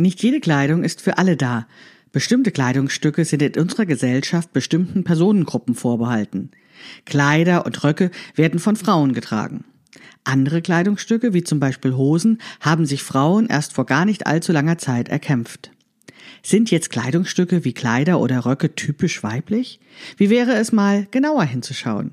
Nicht jede Kleidung ist für alle da. Bestimmte Kleidungsstücke sind in unserer Gesellschaft bestimmten Personengruppen vorbehalten. Kleider und Röcke werden von Frauen getragen. Andere Kleidungsstücke, wie zum Beispiel Hosen, haben sich Frauen erst vor gar nicht allzu langer Zeit erkämpft. Sind jetzt Kleidungsstücke wie Kleider oder Röcke typisch weiblich? Wie wäre es mal genauer hinzuschauen?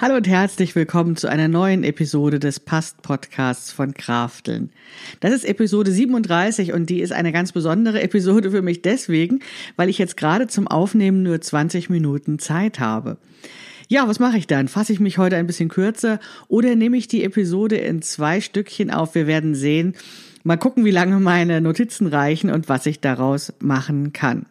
Hallo und herzlich willkommen zu einer neuen Episode des Past Podcasts von Krafteln. Das ist Episode 37 und die ist eine ganz besondere Episode für mich deswegen, weil ich jetzt gerade zum Aufnehmen nur 20 Minuten Zeit habe. Ja, was mache ich dann? Fasse ich mich heute ein bisschen kürzer oder nehme ich die Episode in zwei Stückchen auf? Wir werden sehen. Mal gucken, wie lange meine Notizen reichen und was ich daraus machen kann.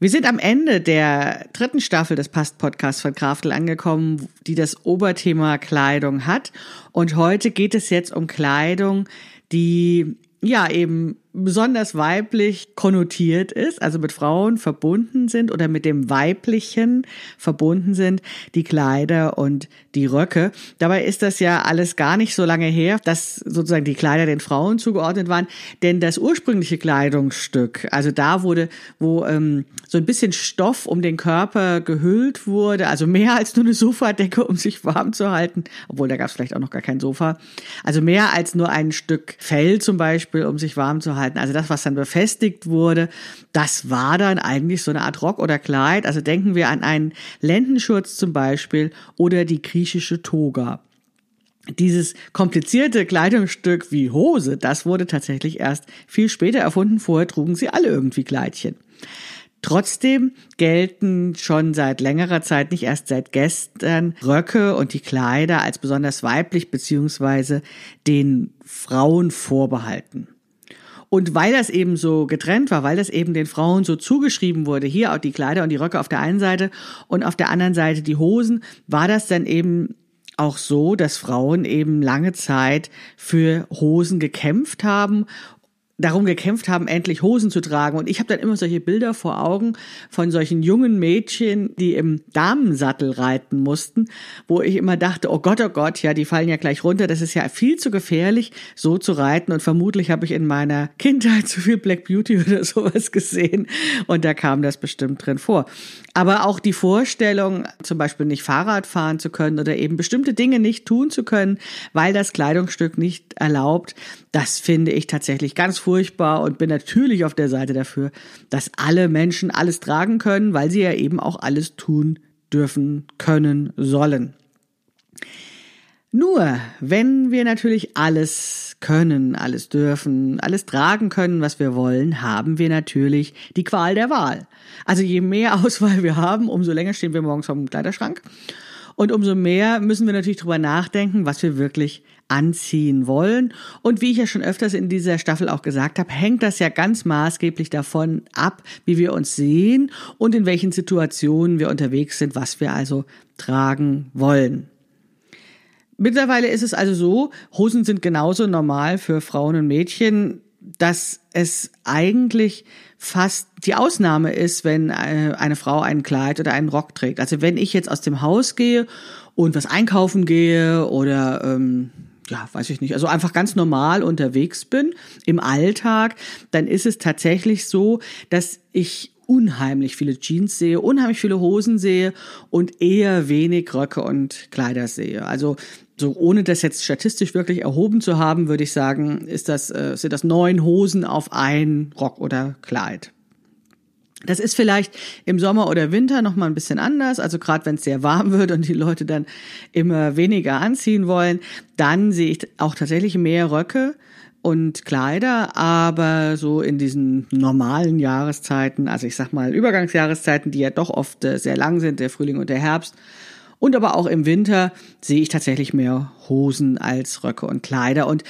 Wir sind am Ende der dritten Staffel des Past-Podcasts von Kraftel angekommen, die das Oberthema Kleidung hat. Und heute geht es jetzt um Kleidung, die ja eben besonders weiblich konnotiert ist, also mit Frauen verbunden sind oder mit dem Weiblichen verbunden sind, die Kleider und die Röcke. Dabei ist das ja alles gar nicht so lange her, dass sozusagen die Kleider den Frauen zugeordnet waren, denn das ursprüngliche Kleidungsstück, also da wurde, wo ähm, so ein bisschen Stoff um den Körper gehüllt wurde, also mehr als nur eine Sofadecke, um sich warm zu halten, obwohl da gab es vielleicht auch noch gar kein Sofa, also mehr als nur ein Stück Fell zum Beispiel, um sich warm zu halten. Also das, was dann befestigt wurde, das war dann eigentlich so eine Art Rock oder Kleid. Also denken wir an einen Lendenschurz zum Beispiel oder die griechische Toga. Dieses komplizierte Kleidungsstück wie Hose, das wurde tatsächlich erst viel später erfunden. Vorher trugen sie alle irgendwie Kleidchen. Trotzdem gelten schon seit längerer Zeit, nicht erst seit gestern, Röcke und die Kleider als besonders weiblich beziehungsweise den Frauen vorbehalten. Und weil das eben so getrennt war, weil das eben den Frauen so zugeschrieben wurde, hier auch die Kleider und die Röcke auf der einen Seite und auf der anderen Seite die Hosen, war das dann eben auch so, dass Frauen eben lange Zeit für Hosen gekämpft haben darum gekämpft haben, endlich Hosen zu tragen. Und ich habe dann immer solche Bilder vor Augen von solchen jungen Mädchen, die im Damensattel reiten mussten, wo ich immer dachte, oh Gott, oh Gott, ja, die fallen ja gleich runter. Das ist ja viel zu gefährlich, so zu reiten. Und vermutlich habe ich in meiner Kindheit zu viel Black Beauty oder sowas gesehen. Und da kam das bestimmt drin vor. Aber auch die Vorstellung, zum Beispiel nicht Fahrrad fahren zu können oder eben bestimmte Dinge nicht tun zu können, weil das Kleidungsstück nicht erlaubt, das finde ich tatsächlich ganz furchtbar und bin natürlich auf der Seite dafür, dass alle Menschen alles tragen können, weil sie ja eben auch alles tun dürfen, können, sollen. Nur, wenn wir natürlich alles können, alles dürfen, alles tragen können, was wir wollen, haben wir natürlich die Qual der Wahl. Also je mehr Auswahl wir haben, umso länger stehen wir morgens vom Kleiderschrank. Und umso mehr müssen wir natürlich drüber nachdenken, was wir wirklich anziehen wollen. Und wie ich ja schon öfters in dieser Staffel auch gesagt habe, hängt das ja ganz maßgeblich davon ab, wie wir uns sehen und in welchen Situationen wir unterwegs sind, was wir also tragen wollen. Mittlerweile ist es also so, Hosen sind genauso normal für Frauen und Mädchen, dass es eigentlich fast die Ausnahme ist, wenn äh, eine Frau ein Kleid oder einen Rock trägt. Also wenn ich jetzt aus dem Haus gehe und was einkaufen gehe oder ähm, ja, weiß ich nicht, also einfach ganz normal unterwegs bin im Alltag, dann ist es tatsächlich so, dass ich unheimlich viele Jeans sehe, unheimlich viele Hosen sehe und eher wenig Röcke und Kleider sehe. Also so ohne das jetzt statistisch wirklich erhoben zu haben, würde ich sagen, ist das, äh, sind das neun Hosen auf ein Rock oder Kleid. Das ist vielleicht im Sommer oder Winter noch mal ein bisschen anders. Also gerade wenn es sehr warm wird und die Leute dann immer weniger anziehen wollen, dann sehe ich auch tatsächlich mehr Röcke und Kleider, aber so in diesen normalen Jahreszeiten, also ich sag mal Übergangsjahreszeiten, die ja doch oft äh, sehr lang sind, der Frühling und der Herbst, und aber auch im Winter sehe ich tatsächlich mehr Hosen als Röcke und Kleider. Und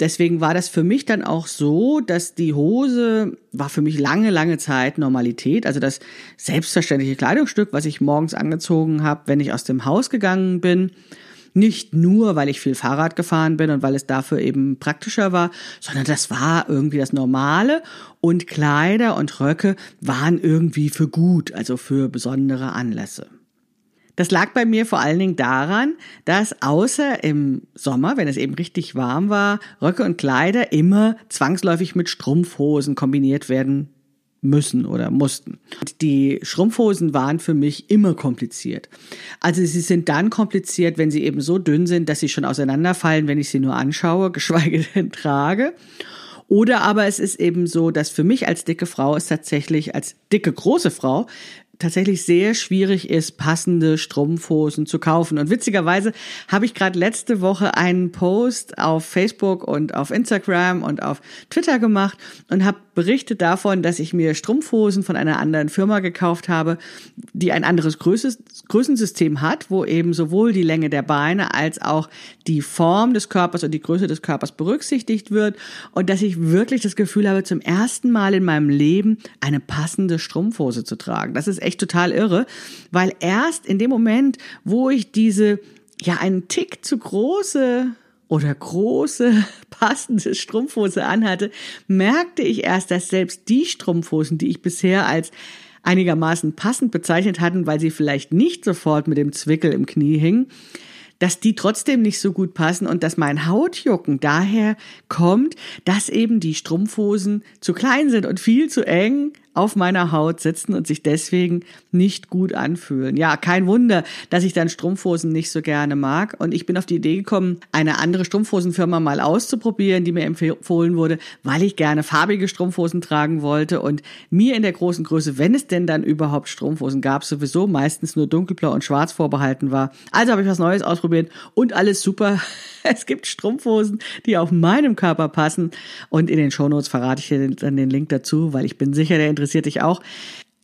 deswegen war das für mich dann auch so, dass die Hose war für mich lange, lange Zeit Normalität. Also das selbstverständliche Kleidungsstück, was ich morgens angezogen habe, wenn ich aus dem Haus gegangen bin. Nicht nur, weil ich viel Fahrrad gefahren bin und weil es dafür eben praktischer war, sondern das war irgendwie das Normale und Kleider und Röcke waren irgendwie für gut, also für besondere Anlässe. Das lag bei mir vor allen Dingen daran, dass außer im Sommer, wenn es eben richtig warm war, Röcke und Kleider immer zwangsläufig mit Strumpfhosen kombiniert werden müssen oder mussten. Die Schrumpfhosen waren für mich immer kompliziert. Also sie sind dann kompliziert, wenn sie eben so dünn sind, dass sie schon auseinanderfallen, wenn ich sie nur anschaue, geschweige denn trage. Oder aber es ist eben so, dass für mich als dicke Frau es tatsächlich als dicke große Frau tatsächlich sehr schwierig ist, passende Strumpfhosen zu kaufen. Und witzigerweise habe ich gerade letzte Woche einen Post auf Facebook und auf Instagram und auf Twitter gemacht und habe berichtet davon, dass ich mir Strumpfhosen von einer anderen Firma gekauft habe, die ein anderes Größensystem hat, wo eben sowohl die Länge der Beine als auch die Form des Körpers und die Größe des Körpers berücksichtigt wird und dass ich wirklich das Gefühl habe, zum ersten Mal in meinem Leben eine passende Strumpfhose zu tragen. Das ist echt total irre, weil erst in dem Moment, wo ich diese ja einen Tick zu große oder große passende Strumpfhose anhatte, merkte ich erst, dass selbst die Strumpfhosen, die ich bisher als einigermaßen passend bezeichnet hatten, weil sie vielleicht nicht sofort mit dem Zwickel im Knie hingen, dass die trotzdem nicht so gut passen und dass mein Hautjucken daher kommt, dass eben die Strumpfhosen zu klein sind und viel zu eng auf meiner Haut sitzen und sich deswegen nicht gut anfühlen. Ja, kein Wunder, dass ich dann Strumpfhosen nicht so gerne mag. Und ich bin auf die Idee gekommen, eine andere Strumpfhosenfirma mal auszuprobieren, die mir empfohlen wurde, weil ich gerne farbige Strumpfhosen tragen wollte und mir in der großen Größe, wenn es denn dann überhaupt Strumpfhosen gab, sowieso meistens nur dunkelblau und schwarz vorbehalten war. Also habe ich was Neues ausprobiert und alles super. Es gibt Strumpfhosen, die auf meinem Körper passen. Und in den Shownotes verrate ich dir dann den Link dazu, weil ich bin sicher, der interessiert interessiert dich auch.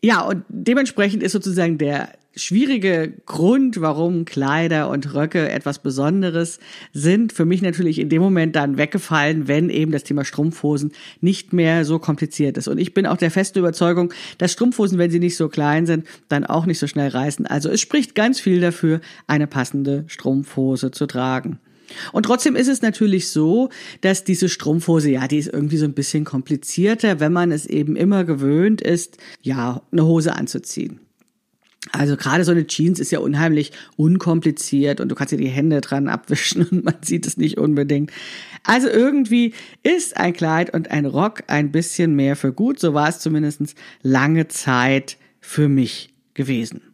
Ja, und dementsprechend ist sozusagen der schwierige Grund, warum Kleider und Röcke etwas Besonderes sind, für mich natürlich in dem Moment dann weggefallen, wenn eben das Thema Strumpfhosen nicht mehr so kompliziert ist. Und ich bin auch der festen Überzeugung, dass Strumpfhosen, wenn sie nicht so klein sind, dann auch nicht so schnell reißen. Also es spricht ganz viel dafür, eine passende Strumpfhose zu tragen. Und trotzdem ist es natürlich so, dass diese Strumpfhose, ja, die ist irgendwie so ein bisschen komplizierter, wenn man es eben immer gewöhnt ist, ja, eine Hose anzuziehen. Also gerade so eine Jeans ist ja unheimlich unkompliziert und du kannst dir die Hände dran abwischen und man sieht es nicht unbedingt. Also irgendwie ist ein Kleid und ein Rock ein bisschen mehr für gut. So war es zumindest lange Zeit für mich gewesen.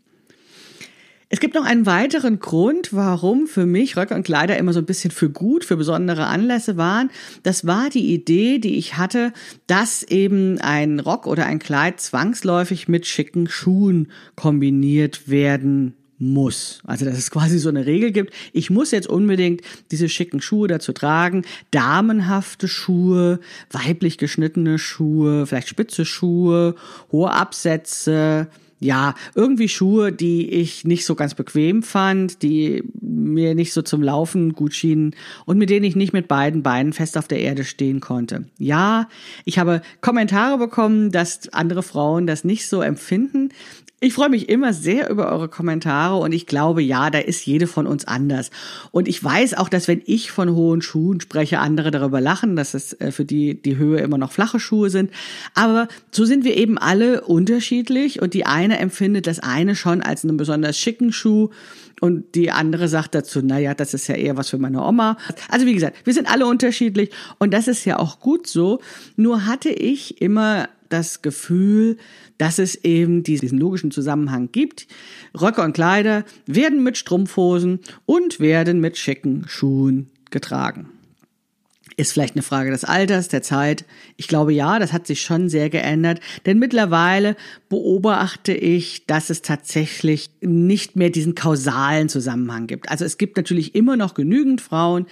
Es gibt noch einen weiteren Grund, warum für mich Röcke und Kleider immer so ein bisschen für gut, für besondere Anlässe waren. Das war die Idee, die ich hatte, dass eben ein Rock oder ein Kleid zwangsläufig mit schicken Schuhen kombiniert werden muss. Also dass es quasi so eine Regel gibt. Ich muss jetzt unbedingt diese schicken Schuhe dazu tragen. Damenhafte Schuhe, weiblich geschnittene Schuhe, vielleicht spitze Schuhe, hohe Absätze, ja, irgendwie Schuhe, die ich nicht so ganz bequem fand, die mir nicht so zum Laufen gut schienen und mit denen ich nicht mit beiden Beinen fest auf der Erde stehen konnte. Ja, ich habe Kommentare bekommen, dass andere Frauen das nicht so empfinden. Ich freue mich immer sehr über eure Kommentare und ich glaube, ja, da ist jede von uns anders. Und ich weiß auch, dass wenn ich von hohen Schuhen spreche, andere darüber lachen, dass es äh, für die die Höhe immer noch flache Schuhe sind. Aber so sind wir eben alle unterschiedlich und die eine empfindet das eine schon als einen besonders schicken Schuh und die andere sagt dazu, na ja, das ist ja eher was für meine Oma. Also wie gesagt, wir sind alle unterschiedlich und das ist ja auch gut so. Nur hatte ich immer das Gefühl, dass es eben diesen logischen Zusammenhang gibt. Röcke und Kleider werden mit Strumpfhosen und werden mit schicken Schuhen getragen. Ist vielleicht eine Frage des Alters, der Zeit. Ich glaube ja, das hat sich schon sehr geändert, denn mittlerweile beobachte ich, dass es tatsächlich nicht mehr diesen kausalen Zusammenhang gibt. Also es gibt natürlich immer noch genügend Frauen,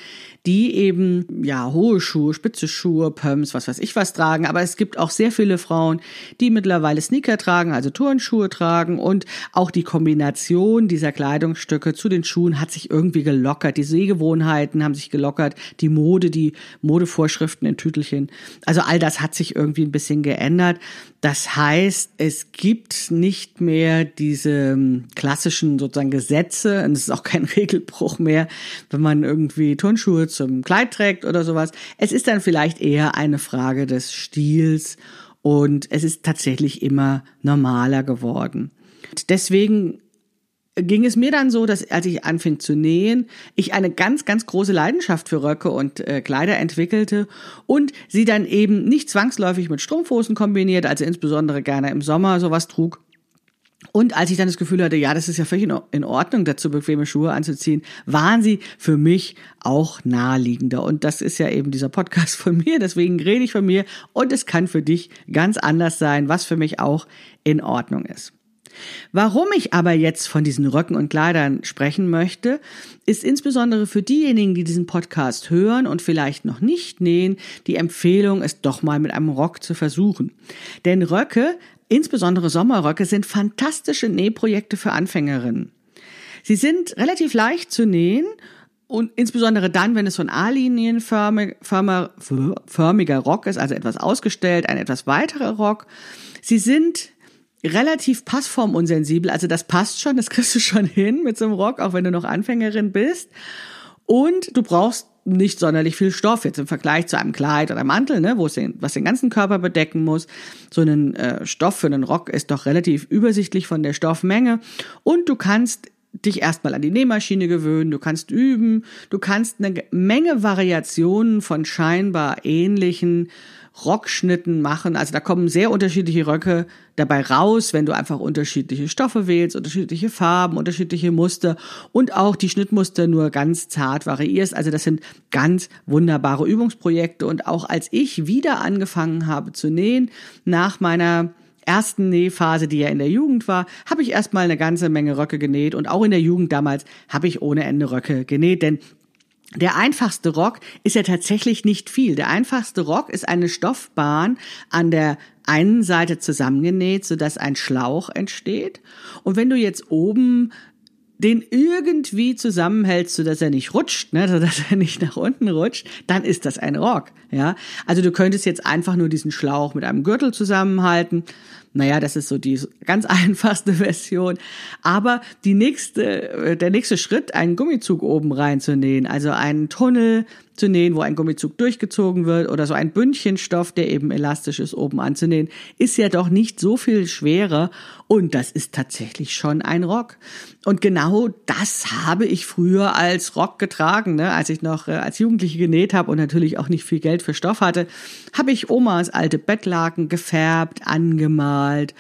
die eben ja hohe Schuhe, spitze Schuhe, Pumps, was weiß ich was tragen, aber es gibt auch sehr viele Frauen, die mittlerweile Sneaker tragen, also Turnschuhe tragen und auch die Kombination dieser Kleidungsstücke zu den Schuhen hat sich irgendwie gelockert. Die Sehgewohnheiten haben sich gelockert, die Mode, die Modevorschriften in Tütelchen. Also all das hat sich irgendwie ein bisschen geändert. Das heißt, es gibt nicht mehr diese ähm, klassischen sozusagen Gesetze und es ist auch kein Regelbruch mehr, wenn man irgendwie Turnschuhe zum Kleid trägt oder sowas. Es ist dann vielleicht eher eine Frage des Stils und es ist tatsächlich immer normaler geworden. Deswegen ging es mir dann so, dass als ich anfing zu nähen, ich eine ganz, ganz große Leidenschaft für Röcke und äh, Kleider entwickelte und sie dann eben nicht zwangsläufig mit Strumpfhosen kombiniert, also insbesondere gerne im Sommer sowas trug. Und als ich dann das Gefühl hatte, ja, das ist ja völlig in Ordnung, dazu bequeme Schuhe anzuziehen, waren sie für mich auch naheliegender. Und das ist ja eben dieser Podcast von mir, deswegen rede ich von mir. Und es kann für dich ganz anders sein, was für mich auch in Ordnung ist. Warum ich aber jetzt von diesen Röcken und Kleidern sprechen möchte, ist insbesondere für diejenigen, die diesen Podcast hören und vielleicht noch nicht nähen, die Empfehlung, es doch mal mit einem Rock zu versuchen. Denn Röcke, insbesondere Sommerröcke, sind fantastische Nähprojekte für Anfängerinnen. Sie sind relativ leicht zu nähen und insbesondere dann, wenn es so ein A-linienförmiger Rock ist, also etwas ausgestellt, ein etwas weiterer Rock. Sie sind relativ passformunsensibel. Also das passt schon, das kriegst du schon hin mit so einem Rock, auch wenn du noch Anfängerin bist. Und du brauchst nicht sonderlich viel Stoff jetzt im Vergleich zu einem Kleid oder Mantel, ne, wo es den, was den ganzen Körper bedecken muss. So ein äh, Stoff für einen Rock ist doch relativ übersichtlich von der Stoffmenge und du kannst dich erstmal an die Nähmaschine gewöhnen, du kannst üben, du kannst eine Menge Variationen von scheinbar ähnlichen Rockschnitten machen. Also da kommen sehr unterschiedliche Röcke dabei raus, wenn du einfach unterschiedliche Stoffe wählst, unterschiedliche Farben, unterschiedliche Muster und auch die Schnittmuster nur ganz zart variierst. Also das sind ganz wunderbare Übungsprojekte. Und auch als ich wieder angefangen habe zu nähen, nach meiner ersten Nähphase, die ja in der Jugend war, habe ich erstmal eine ganze Menge Röcke genäht und auch in der Jugend damals habe ich ohne Ende Röcke genäht, denn der einfachste Rock ist ja tatsächlich nicht viel. Der einfachste Rock ist eine Stoffbahn an der einen Seite zusammengenäht, sodass ein Schlauch entsteht. Und wenn du jetzt oben den irgendwie zusammenhältst, sodass er nicht rutscht, ne, sodass er nicht nach unten rutscht, dann ist das ein Rock, ja. Also du könntest jetzt einfach nur diesen Schlauch mit einem Gürtel zusammenhalten naja, das ist so die ganz einfachste Version. Aber die nächste, äh, der nächste Schritt, einen Gummizug oben reinzunähen, also einen Tunnel zu nähen, wo ein Gummizug durchgezogen wird oder so ein Bündchenstoff, der eben elastisch ist, oben anzunähen, ist ja doch nicht so viel schwerer und das ist tatsächlich schon ein Rock. Und genau das habe ich früher als Rock getragen, ne? als ich noch äh, als Jugendliche genäht habe und natürlich auch nicht viel Geld für Stoff hatte, habe ich Omas alte Bettlaken gefärbt, angemalt,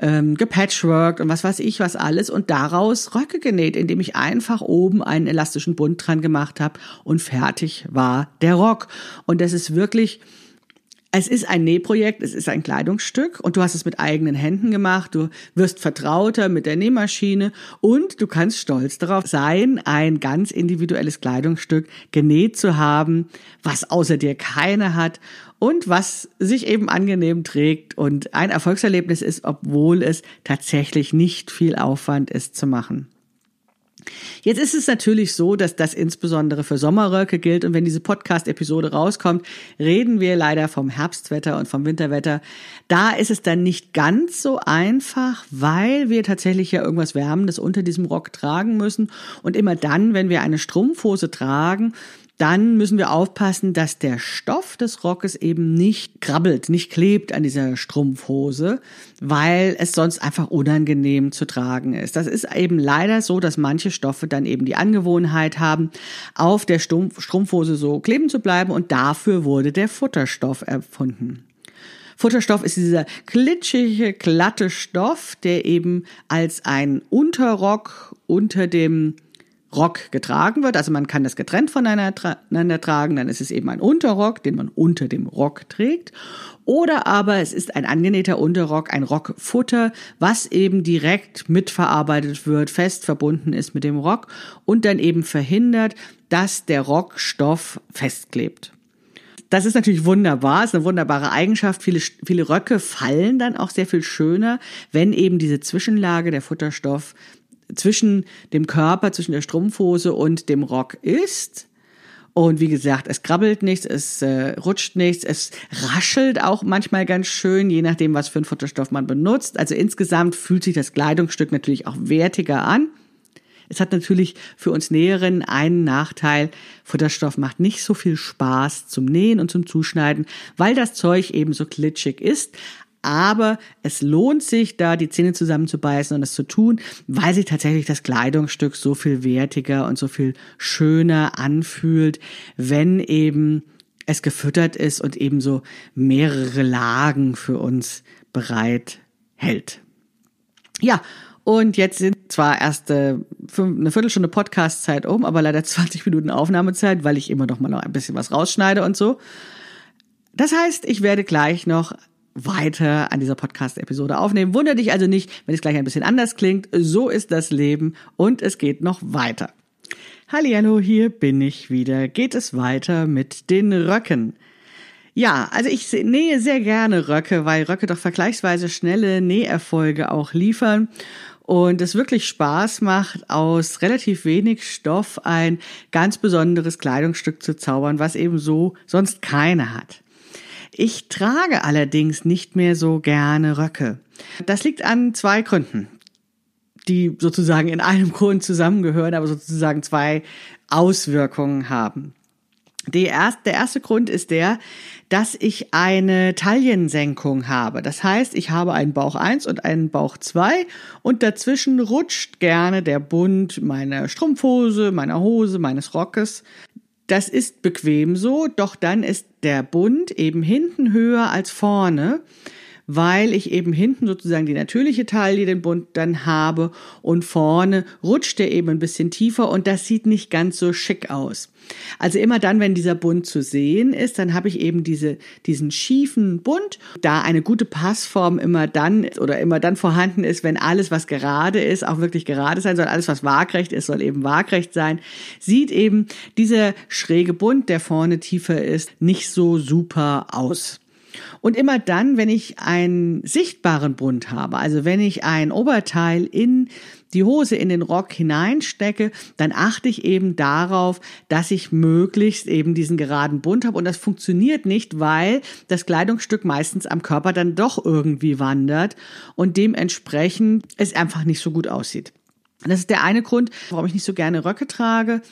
ähm, gepatchworked und was weiß ich was alles. Und daraus Röcke genäht, indem ich einfach oben einen elastischen Bund dran gemacht habe und fertig war der Rock. Und das ist wirklich es ist ein Nähprojekt, es ist ein Kleidungsstück und du hast es mit eigenen Händen gemacht, du wirst vertrauter mit der Nähmaschine und du kannst stolz darauf sein, ein ganz individuelles Kleidungsstück genäht zu haben, was außer dir keine hat und was sich eben angenehm trägt und ein Erfolgserlebnis ist, obwohl es tatsächlich nicht viel Aufwand ist zu machen. Jetzt ist es natürlich so, dass das insbesondere für Sommerröcke gilt und wenn diese Podcast-Episode rauskommt, reden wir leider vom Herbstwetter und vom Winterwetter. Da ist es dann nicht ganz so einfach, weil wir tatsächlich ja irgendwas Wärmendes unter diesem Rock tragen müssen und immer dann, wenn wir eine Strumpfhose tragen, dann müssen wir aufpassen, dass der Stoff des Rockes eben nicht krabbelt, nicht klebt an dieser Strumpfhose, weil es sonst einfach unangenehm zu tragen ist. Das ist eben leider so, dass manche Stoffe dann eben die Angewohnheit haben, auf der Strumpfhose so kleben zu bleiben und dafür wurde der Futterstoff erfunden. Futterstoff ist dieser glitschige, glatte Stoff, der eben als ein Unterrock unter dem Rock getragen wird. Also man kann das getrennt voneinander tragen, dann ist es eben ein Unterrock, den man unter dem Rock trägt. Oder aber es ist ein angenähter Unterrock, ein Rockfutter, was eben direkt mitverarbeitet wird, fest verbunden ist mit dem Rock und dann eben verhindert, dass der Rockstoff festklebt. Das ist natürlich wunderbar, ist eine wunderbare Eigenschaft. Viele, viele Röcke fallen dann auch sehr viel schöner, wenn eben diese Zwischenlage der Futterstoff zwischen dem Körper, zwischen der Strumpfhose und dem Rock ist. Und wie gesagt, es krabbelt nichts, es äh, rutscht nichts, es raschelt auch manchmal ganz schön, je nachdem, was für einen Futterstoff man benutzt. Also insgesamt fühlt sich das Kleidungsstück natürlich auch wertiger an. Es hat natürlich für uns Näherinnen einen Nachteil. Futterstoff macht nicht so viel Spaß zum Nähen und zum Zuschneiden, weil das Zeug eben so klitschig ist aber es lohnt sich, da die Zähne zusammenzubeißen und es zu tun, weil sich tatsächlich das Kleidungsstück so viel wertiger und so viel schöner anfühlt, wenn eben es gefüttert ist und eben so mehrere Lagen für uns bereit hält. Ja, und jetzt sind zwar erst eine Viertelstunde Podcastzeit um, aber leider 20 Minuten Aufnahmezeit, weil ich immer noch mal noch ein bisschen was rausschneide und so. Das heißt, ich werde gleich noch weiter an dieser Podcast-Episode aufnehmen. Wunder dich also nicht, wenn es gleich ein bisschen anders klingt. So ist das Leben und es geht noch weiter. Hallihallo, hier bin ich wieder. Geht es weiter mit den Röcken. Ja, also ich nähe sehr gerne Röcke, weil Röcke doch vergleichsweise schnelle Näherfolge auch liefern und es wirklich Spaß macht, aus relativ wenig Stoff ein ganz besonderes Kleidungsstück zu zaubern, was eben so sonst keine hat. Ich trage allerdings nicht mehr so gerne Röcke. Das liegt an zwei Gründen, die sozusagen in einem Grund zusammengehören, aber sozusagen zwei Auswirkungen haben. Erste, der erste Grund ist der, dass ich eine Taillensenkung habe. Das heißt, ich habe einen Bauch 1 und einen Bauch 2 und dazwischen rutscht gerne der Bund meiner Strumpfhose, meiner Hose, meines Rockes. Das ist bequem so, doch dann ist der Bund eben hinten höher als vorne, weil ich eben hinten sozusagen die natürliche Taille den Bund dann habe und vorne rutscht er eben ein bisschen tiefer und das sieht nicht ganz so schick aus. Also immer dann, wenn dieser Bund zu sehen ist, dann habe ich eben diese, diesen schiefen Bund. Da eine gute Passform immer dann oder immer dann vorhanden ist, wenn alles, was gerade ist, auch wirklich gerade sein soll. Alles, was waagrecht ist, soll eben waagrecht sein. Sieht eben dieser schräge Bund, der vorne tiefer ist, nicht so super aus. Und immer dann, wenn ich einen sichtbaren Bund habe, also wenn ich ein Oberteil in die Hose in den Rock hineinstecke, dann achte ich eben darauf, dass ich möglichst eben diesen geraden Bund habe. Und das funktioniert nicht, weil das Kleidungsstück meistens am Körper dann doch irgendwie wandert und dementsprechend es einfach nicht so gut aussieht. Das ist der eine Grund, warum ich nicht so gerne Röcke trage.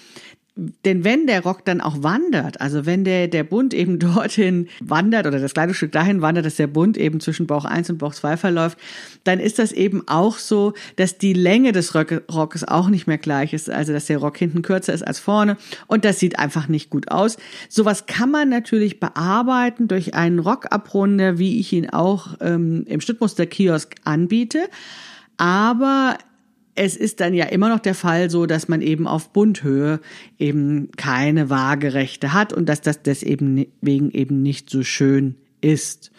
Denn wenn der Rock dann auch wandert, also wenn der, der Bund eben dorthin wandert oder das Kleidungsstück dahin wandert, dass der Bund eben zwischen Bauch 1 und Bauch 2 verläuft, dann ist das eben auch so, dass die Länge des Rockes auch nicht mehr gleich ist, also dass der Rock hinten kürzer ist als vorne und das sieht einfach nicht gut aus. Sowas kann man natürlich bearbeiten durch einen Rockabrunder, wie ich ihn auch ähm, im Schnittmuster-Kiosk anbiete. Aber es ist dann ja immer noch der Fall so, dass man eben auf Bundhöhe eben keine Waagerechte hat und dass das deswegen eben nicht so schön ist.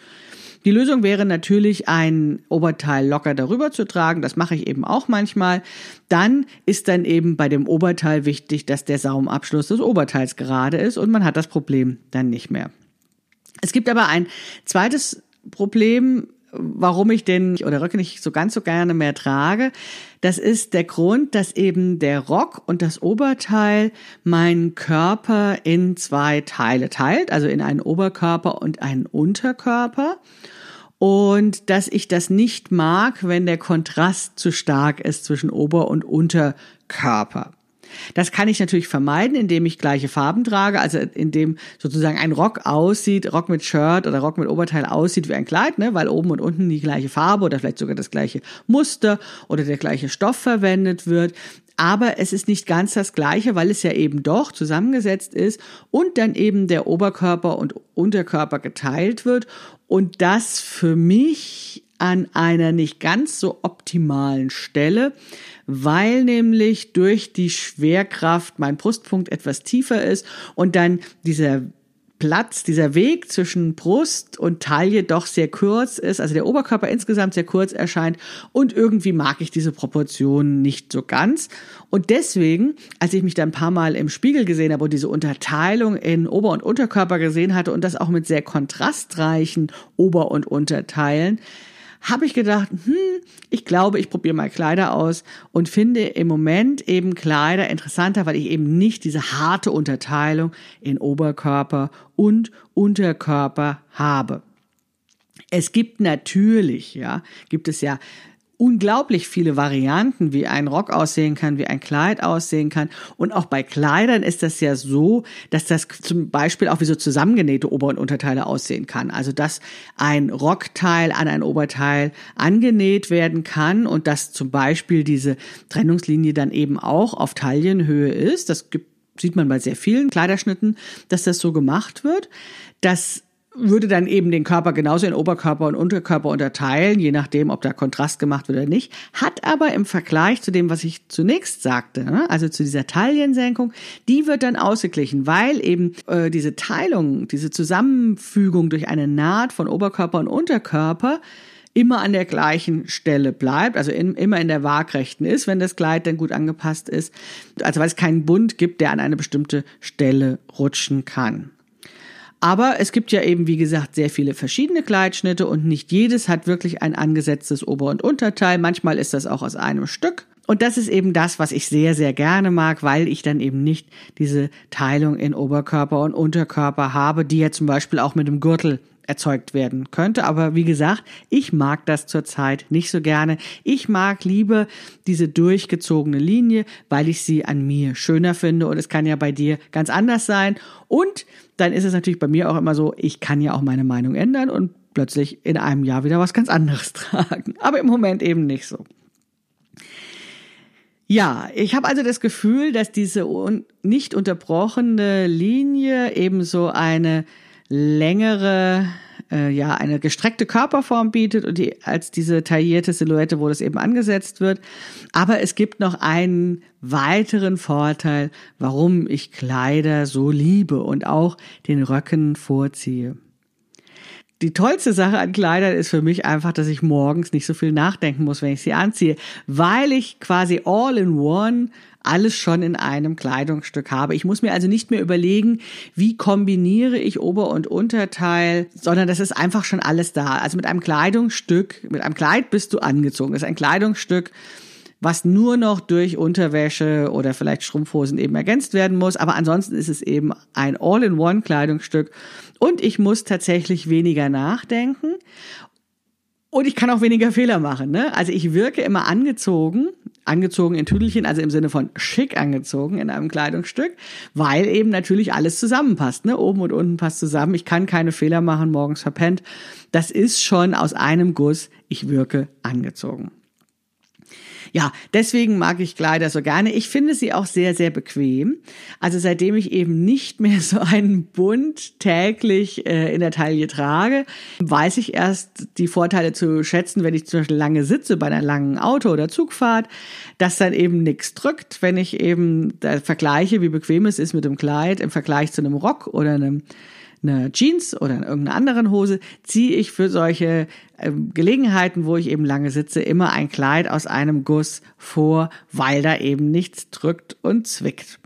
Die Lösung wäre natürlich, ein Oberteil locker darüber zu tragen. Das mache ich eben auch manchmal. Dann ist dann eben bei dem Oberteil wichtig, dass der Saumabschluss des Oberteils gerade ist und man hat das Problem dann nicht mehr. Es gibt aber ein zweites Problem, warum ich den oder Röcke nicht so ganz so gerne mehr trage. Das ist der Grund, dass eben der Rock und das Oberteil meinen Körper in zwei Teile teilt, also in einen Oberkörper und einen Unterkörper. Und dass ich das nicht mag, wenn der Kontrast zu stark ist zwischen Ober- und Unterkörper. Das kann ich natürlich vermeiden, indem ich gleiche Farben trage, also indem sozusagen ein Rock aussieht, Rock mit Shirt oder Rock mit Oberteil aussieht wie ein Kleid, ne, weil oben und unten die gleiche Farbe oder vielleicht sogar das gleiche Muster oder der gleiche Stoff verwendet wird. Aber es ist nicht ganz das gleiche, weil es ja eben doch zusammengesetzt ist und dann eben der Oberkörper und Unterkörper geteilt wird und das für mich an einer nicht ganz so optimalen Stelle, weil nämlich durch die Schwerkraft mein Brustpunkt etwas tiefer ist und dann dieser Platz, dieser Weg zwischen Brust und Taille doch sehr kurz ist, also der Oberkörper insgesamt sehr kurz erscheint und irgendwie mag ich diese Proportionen nicht so ganz. Und deswegen, als ich mich dann ein paar Mal im Spiegel gesehen habe und diese Unterteilung in Ober- und Unterkörper gesehen hatte und das auch mit sehr kontrastreichen Ober- und Unterteilen, habe ich gedacht, hm, ich glaube, ich probiere mal Kleider aus und finde im Moment eben Kleider interessanter, weil ich eben nicht diese harte Unterteilung in Oberkörper und Unterkörper habe. Es gibt natürlich, ja, gibt es ja unglaublich viele Varianten, wie ein Rock aussehen kann, wie ein Kleid aussehen kann. Und auch bei Kleidern ist das ja so, dass das zum Beispiel auch wie so zusammengenähte Ober- und Unterteile aussehen kann. Also dass ein Rockteil an ein Oberteil angenäht werden kann und dass zum Beispiel diese Trennungslinie dann eben auch auf Taillenhöhe ist. Das gibt, sieht man bei sehr vielen Kleiderschnitten, dass das so gemacht wird. Das würde dann eben den Körper genauso in Oberkörper und Unterkörper unterteilen, je nachdem, ob da Kontrast gemacht wird oder nicht, hat aber im Vergleich zu dem, was ich zunächst sagte, ne, also zu dieser Taillensenkung, die wird dann ausgeglichen, weil eben äh, diese Teilung, diese Zusammenfügung durch eine Naht von Oberkörper und Unterkörper immer an der gleichen Stelle bleibt, also in, immer in der Waagrechten ist, wenn das Kleid dann gut angepasst ist. Also weil es keinen Bund gibt, der an eine bestimmte Stelle rutschen kann. Aber es gibt ja eben, wie gesagt, sehr viele verschiedene Kleidschnitte und nicht jedes hat wirklich ein angesetztes Ober- und Unterteil. Manchmal ist das auch aus einem Stück. Und das ist eben das, was ich sehr, sehr gerne mag, weil ich dann eben nicht diese Teilung in Oberkörper und Unterkörper habe, die ja zum Beispiel auch mit dem Gürtel erzeugt werden könnte. Aber wie gesagt, ich mag das zurzeit nicht so gerne. Ich mag lieber diese durchgezogene Linie, weil ich sie an mir schöner finde. Und es kann ja bei dir ganz anders sein. Und dann ist es natürlich bei mir auch immer so, ich kann ja auch meine Meinung ändern und plötzlich in einem Jahr wieder was ganz anderes tragen. Aber im Moment eben nicht so. Ja, ich habe also das Gefühl, dass diese nicht unterbrochene Linie ebenso eine längere, äh, ja, eine gestreckte Körperform bietet und die als diese taillierte Silhouette, wo das eben angesetzt wird. Aber es gibt noch einen weiteren Vorteil, warum ich Kleider so liebe und auch den Röcken vorziehe. Die tollste Sache an Kleidern ist für mich einfach, dass ich morgens nicht so viel nachdenken muss, wenn ich sie anziehe, weil ich quasi all in one alles schon in einem Kleidungsstück habe. Ich muss mir also nicht mehr überlegen, wie kombiniere ich Ober- und Unterteil, sondern das ist einfach schon alles da. Also mit einem Kleidungsstück, mit einem Kleid bist du angezogen. Das ist ein Kleidungsstück, was nur noch durch Unterwäsche oder vielleicht Strumpfhosen eben ergänzt werden muss. Aber ansonsten ist es eben ein All-in-One-Kleidungsstück. Und ich muss tatsächlich weniger nachdenken. Und ich kann auch weniger Fehler machen. Ne? Also ich wirke immer angezogen, angezogen in Tüdelchen, also im Sinne von schick angezogen in einem Kleidungsstück, weil eben natürlich alles zusammenpasst. Ne? Oben und unten passt zusammen. Ich kann keine Fehler machen, morgens verpennt. Das ist schon aus einem Guss. Ich wirke angezogen. Ja, deswegen mag ich Kleider so gerne. Ich finde sie auch sehr, sehr bequem. Also seitdem ich eben nicht mehr so einen Bund täglich äh, in der Taille trage, weiß ich erst die Vorteile zu schätzen, wenn ich zum Beispiel lange sitze bei einer langen Auto- oder Zugfahrt, dass dann eben nichts drückt, wenn ich eben da vergleiche, wie bequem es ist mit dem Kleid im Vergleich zu einem Rock oder einem eine Jeans oder in irgendeiner anderen Hose, ziehe ich für solche ähm, Gelegenheiten, wo ich eben lange sitze, immer ein Kleid aus einem Guss vor, weil da eben nichts drückt und zwickt.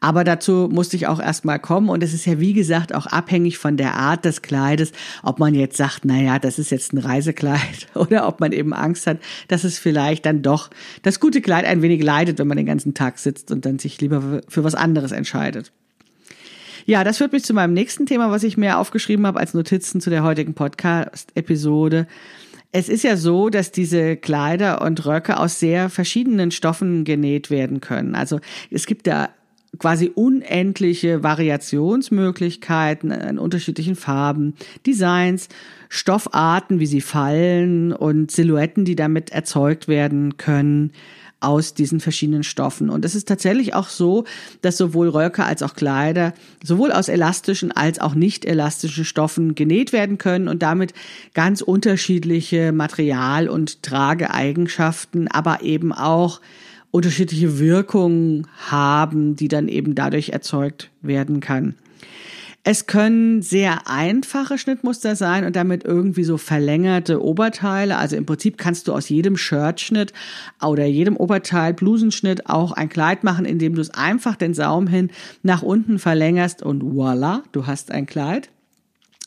Aber dazu musste ich auch erstmal kommen und es ist ja wie gesagt auch abhängig von der Art des Kleides, ob man jetzt sagt, naja, das ist jetzt ein Reisekleid oder ob man eben Angst hat, dass es vielleicht dann doch das gute Kleid ein wenig leidet, wenn man den ganzen Tag sitzt und dann sich lieber für was anderes entscheidet. Ja, das führt mich zu meinem nächsten Thema, was ich mir aufgeschrieben habe als Notizen zu der heutigen Podcast-Episode. Es ist ja so, dass diese Kleider und Röcke aus sehr verschiedenen Stoffen genäht werden können. Also es gibt da quasi unendliche Variationsmöglichkeiten in unterschiedlichen Farben, Designs, Stoffarten, wie sie fallen und Silhouetten, die damit erzeugt werden können. Aus diesen verschiedenen Stoffen. Und es ist tatsächlich auch so, dass sowohl Röcke als auch Kleider sowohl aus elastischen als auch nicht elastischen Stoffen genäht werden können und damit ganz unterschiedliche Material- und Trageeigenschaften, aber eben auch unterschiedliche Wirkungen haben, die dann eben dadurch erzeugt werden kann. Es können sehr einfache Schnittmuster sein und damit irgendwie so verlängerte Oberteile. Also im Prinzip kannst du aus jedem Shirtschnitt oder jedem Oberteil, Blusenschnitt auch ein Kleid machen, indem du es einfach den Saum hin nach unten verlängerst und voila, du hast ein Kleid.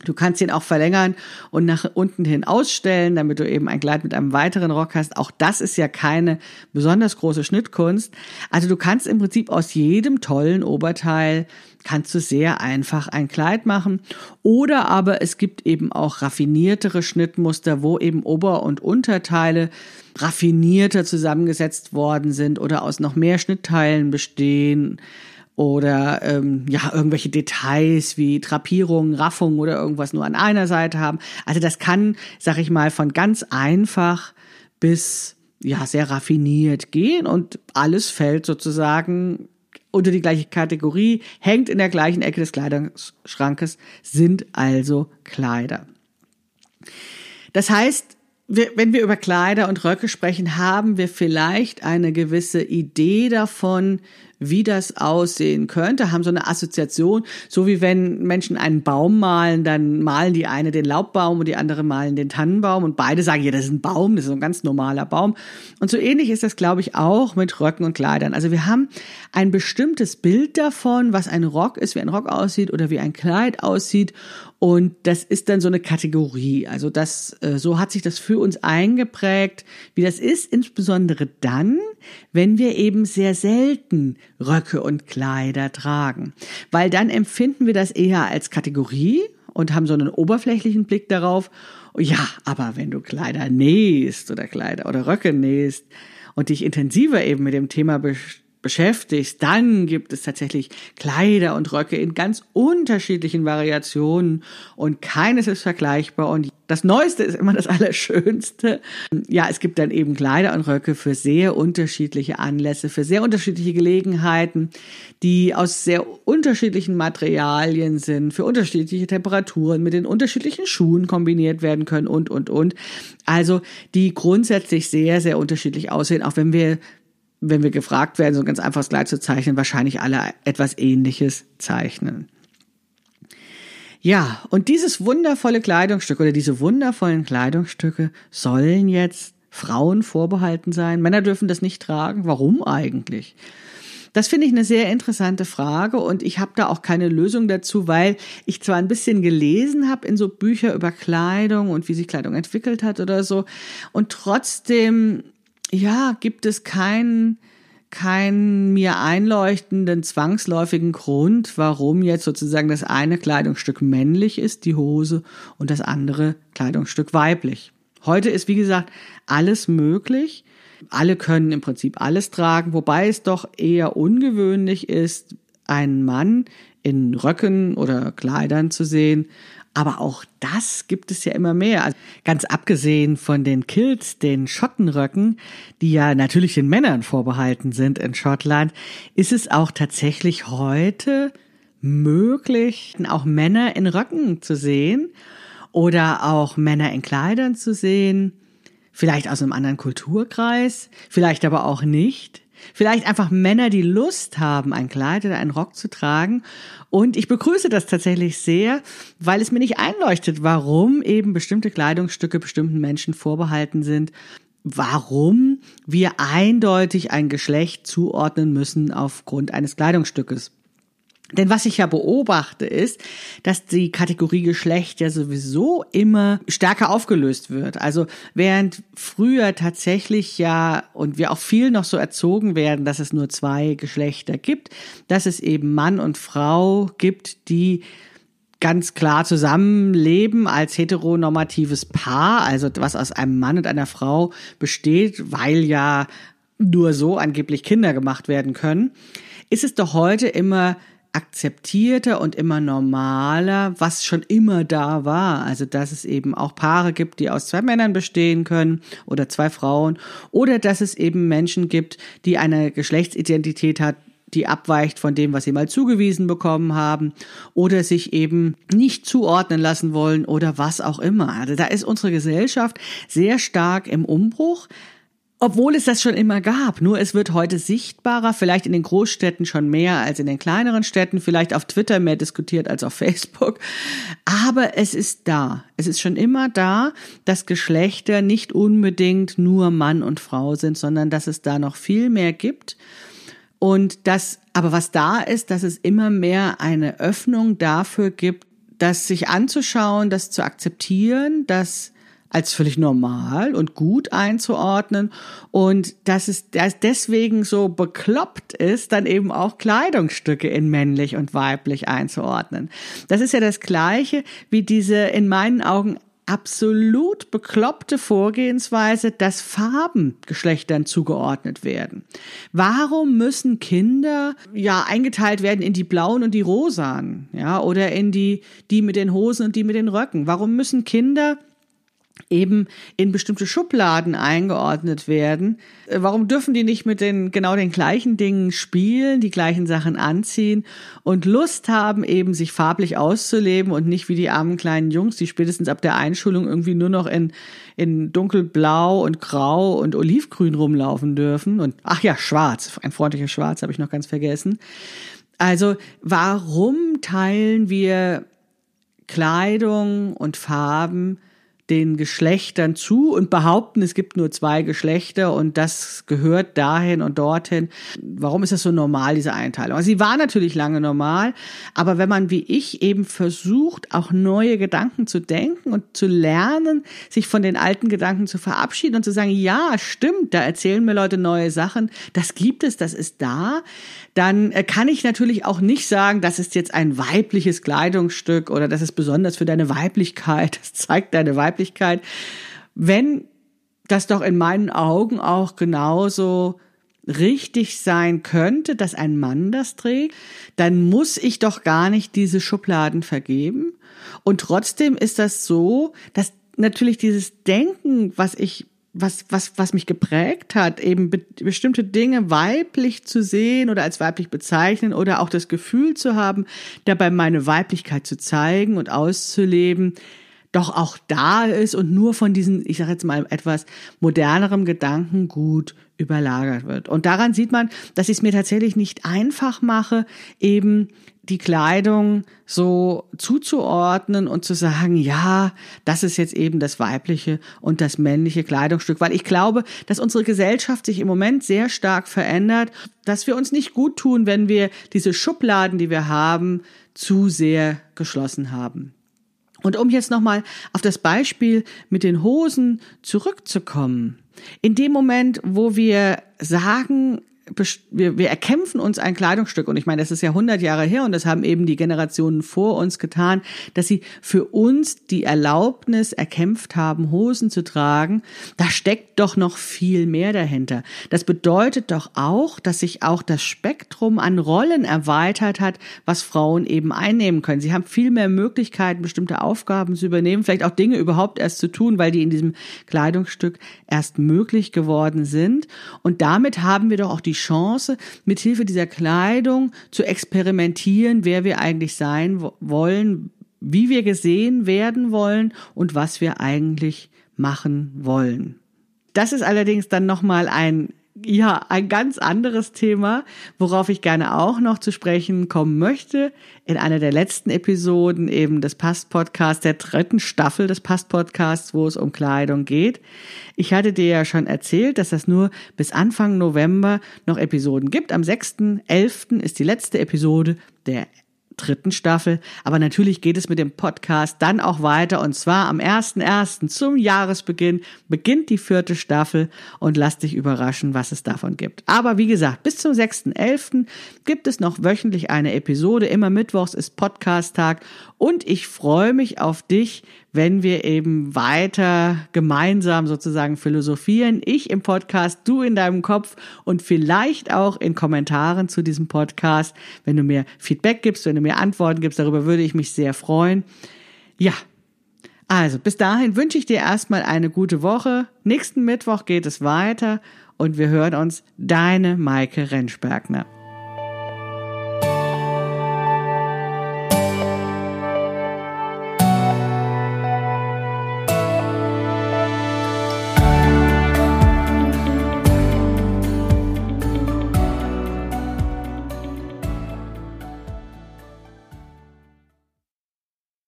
Du kannst ihn auch verlängern und nach unten hin ausstellen, damit du eben ein Kleid mit einem weiteren Rock hast. Auch das ist ja keine besonders große Schnittkunst. Also du kannst im Prinzip aus jedem tollen Oberteil kannst du sehr einfach ein Kleid machen. Oder aber es gibt eben auch raffiniertere Schnittmuster, wo eben Ober- und Unterteile raffinierter zusammengesetzt worden sind oder aus noch mehr Schnittteilen bestehen oder ähm, ja irgendwelche Details wie Drapierungen, Raffungen oder irgendwas nur an einer Seite haben. Also das kann, sag ich mal, von ganz einfach bis ja sehr raffiniert gehen und alles fällt sozusagen unter die gleiche Kategorie, hängt in der gleichen Ecke des Kleiderschrankes, sind also Kleider. Das heißt, wenn wir über Kleider und Röcke sprechen, haben wir vielleicht eine gewisse Idee davon, wie das aussehen könnte, haben so eine Assoziation, so wie wenn Menschen einen Baum malen, dann malen die eine den Laubbaum und die andere malen den Tannenbaum und beide sagen, ja, das ist ein Baum, das ist ein ganz normaler Baum. Und so ähnlich ist das, glaube ich, auch mit Röcken und Kleidern. Also wir haben ein bestimmtes Bild davon, was ein Rock ist, wie ein Rock aussieht oder wie ein Kleid aussieht und das ist dann so eine Kategorie. Also das, äh, so hat sich das für uns eingeprägt, wie das ist, insbesondere dann, wenn wir eben sehr selten Röcke und Kleider tragen. Weil dann empfinden wir das eher als Kategorie und haben so einen oberflächlichen Blick darauf. Ja, aber wenn du Kleider nähst oder Kleider oder Röcke nähst und dich intensiver eben mit dem Thema beschäftigst, dann gibt es tatsächlich Kleider und Röcke in ganz unterschiedlichen Variationen und keines ist vergleichbar und das Neueste ist immer das Allerschönste. Ja, es gibt dann eben Kleider und Röcke für sehr unterschiedliche Anlässe, für sehr unterschiedliche Gelegenheiten, die aus sehr unterschiedlichen Materialien sind, für unterschiedliche Temperaturen, mit den unterschiedlichen Schuhen kombiniert werden können und, und, und. Also, die grundsätzlich sehr, sehr unterschiedlich aussehen, auch wenn wir wenn wir gefragt werden, so ein ganz einfaches Kleid zu zeichnen, wahrscheinlich alle etwas Ähnliches zeichnen. Ja, und dieses wundervolle Kleidungsstück oder diese wundervollen Kleidungsstücke sollen jetzt Frauen vorbehalten sein. Männer dürfen das nicht tragen. Warum eigentlich? Das finde ich eine sehr interessante Frage und ich habe da auch keine Lösung dazu, weil ich zwar ein bisschen gelesen habe in so Bücher über Kleidung und wie sich Kleidung entwickelt hat oder so und trotzdem ja, gibt es keinen keinen mir einleuchtenden zwangsläufigen Grund, warum jetzt sozusagen das eine Kleidungsstück männlich ist, die Hose, und das andere Kleidungsstück weiblich. Heute ist, wie gesagt, alles möglich. Alle können im Prinzip alles tragen, wobei es doch eher ungewöhnlich ist, einen Mann in Röcken oder Kleidern zu sehen, aber auch das gibt es ja immer mehr. Also ganz abgesehen von den Kilts, den Schottenröcken, die ja natürlich den Männern vorbehalten sind in Schottland, ist es auch tatsächlich heute möglich, auch Männer in Röcken zu sehen oder auch Männer in Kleidern zu sehen. Vielleicht aus einem anderen Kulturkreis, vielleicht aber auch nicht. Vielleicht einfach Männer, die Lust haben, ein Kleid oder einen Rock zu tragen. Und ich begrüße das tatsächlich sehr, weil es mir nicht einleuchtet, warum eben bestimmte Kleidungsstücke bestimmten Menschen vorbehalten sind. Warum wir eindeutig ein Geschlecht zuordnen müssen aufgrund eines Kleidungsstückes. Denn was ich ja beobachte ist, dass die Kategorie Geschlecht ja sowieso immer stärker aufgelöst wird. Also während früher tatsächlich ja und wir auch viel noch so erzogen werden, dass es nur zwei Geschlechter gibt, dass es eben Mann und Frau gibt, die ganz klar zusammenleben als heteronormatives Paar, also was aus einem Mann und einer Frau besteht, weil ja nur so angeblich Kinder gemacht werden können, ist es doch heute immer akzeptierter und immer normaler, was schon immer da war. Also, dass es eben auch Paare gibt, die aus zwei Männern bestehen können oder zwei Frauen oder dass es eben Menschen gibt, die eine Geschlechtsidentität hat, die abweicht von dem, was sie mal zugewiesen bekommen haben oder sich eben nicht zuordnen lassen wollen oder was auch immer. Also da ist unsere Gesellschaft sehr stark im Umbruch. Obwohl es das schon immer gab, nur es wird heute sichtbarer, vielleicht in den Großstädten schon mehr als in den kleineren Städten, vielleicht auf Twitter mehr diskutiert als auf Facebook. Aber es ist da. Es ist schon immer da, dass Geschlechter nicht unbedingt nur Mann und Frau sind, sondern dass es da noch viel mehr gibt. Und das, aber was da ist, dass es immer mehr eine Öffnung dafür gibt, das sich anzuschauen, das zu akzeptieren, dass als völlig normal und gut einzuordnen und dass es dass deswegen so bekloppt ist, dann eben auch Kleidungsstücke in männlich und weiblich einzuordnen. Das ist ja das gleiche wie diese in meinen Augen absolut bekloppte Vorgehensweise, dass Farben Geschlechtern zugeordnet werden. Warum müssen Kinder ja eingeteilt werden in die blauen und die rosanen, ja, oder in die die mit den Hosen und die mit den Röcken? Warum müssen Kinder eben in bestimmte Schubladen eingeordnet werden. Äh, warum dürfen die nicht mit den genau den gleichen Dingen spielen, die gleichen Sachen anziehen und Lust haben, eben sich farblich auszuleben und nicht wie die armen kleinen Jungs, die spätestens ab der Einschulung irgendwie nur noch in, in dunkelblau und grau und olivgrün rumlaufen dürfen und ach ja, schwarz, ein freundliches Schwarz habe ich noch ganz vergessen. Also warum teilen wir Kleidung und Farben den Geschlechtern zu und behaupten, es gibt nur zwei Geschlechter und das gehört dahin und dorthin. Warum ist das so normal, diese Einteilung? Also sie war natürlich lange normal, aber wenn man wie ich eben versucht, auch neue Gedanken zu denken und zu lernen, sich von den alten Gedanken zu verabschieden und zu sagen, ja, stimmt, da erzählen mir Leute neue Sachen, das gibt es, das ist da, dann äh, kann ich natürlich auch nicht sagen, das ist jetzt ein weibliches Kleidungsstück oder das ist besonders für deine Weiblichkeit, das zeigt deine Weiblichkeit Weiblichkeit, wenn das doch in meinen Augen auch genauso richtig sein könnte, dass ein Mann das trägt, dann muss ich doch gar nicht diese Schubladen vergeben. Und trotzdem ist das so, dass natürlich dieses Denken, was ich was, was, was mich geprägt hat, eben be bestimmte Dinge weiblich zu sehen oder als weiblich bezeichnen oder auch das Gefühl zu haben, dabei meine Weiblichkeit zu zeigen und auszuleben, doch auch da ist und nur von diesen, ich sage jetzt mal etwas modernerem Gedankengut überlagert wird. Und daran sieht man, dass ich es mir tatsächlich nicht einfach mache, eben die Kleidung so zuzuordnen und zu sagen, ja, das ist jetzt eben das weibliche und das männliche Kleidungsstück, weil ich glaube, dass unsere Gesellschaft sich im Moment sehr stark verändert, dass wir uns nicht gut tun, wenn wir diese Schubladen, die wir haben, zu sehr geschlossen haben. Und um jetzt nochmal auf das Beispiel mit den Hosen zurückzukommen. In dem Moment, wo wir sagen, wir, wir erkämpfen uns ein Kleidungsstück und ich meine, das ist ja 100 Jahre her und das haben eben die Generationen vor uns getan, dass sie für uns die Erlaubnis erkämpft haben, Hosen zu tragen. Da steckt doch noch viel mehr dahinter. Das bedeutet doch auch, dass sich auch das Spektrum an Rollen erweitert hat, was Frauen eben einnehmen können. Sie haben viel mehr Möglichkeiten, bestimmte Aufgaben zu übernehmen, vielleicht auch Dinge überhaupt erst zu tun, weil die in diesem Kleidungsstück erst möglich geworden sind. Und damit haben wir doch auch die Chance, mithilfe dieser Kleidung zu experimentieren, wer wir eigentlich sein wollen, wie wir gesehen werden wollen und was wir eigentlich machen wollen. Das ist allerdings dann nochmal ein ja, ein ganz anderes Thema, worauf ich gerne auch noch zu sprechen kommen möchte. In einer der letzten Episoden eben des Past-Podcasts, der dritten Staffel des Past-Podcasts, wo es um Kleidung geht. Ich hatte dir ja schon erzählt, dass das nur bis Anfang November noch Episoden gibt. Am 6.11. ist die letzte Episode der dritten Staffel. Aber natürlich geht es mit dem Podcast dann auch weiter und zwar am 1.1. zum Jahresbeginn beginnt die vierte Staffel und lass dich überraschen, was es davon gibt. Aber wie gesagt, bis zum 6.11. gibt es noch wöchentlich eine Episode. Immer Mittwochs ist Podcast-Tag und ich freue mich auf dich, wenn wir eben weiter gemeinsam sozusagen philosophieren. Ich im Podcast, du in deinem Kopf und vielleicht auch in Kommentaren zu diesem Podcast. Wenn du mir Feedback gibst, wenn du mir Antworten gibst, darüber würde ich mich sehr freuen. Ja. Also, bis dahin wünsche ich dir erstmal eine gute Woche. Nächsten Mittwoch geht es weiter und wir hören uns. Deine Maike Rentschbergner.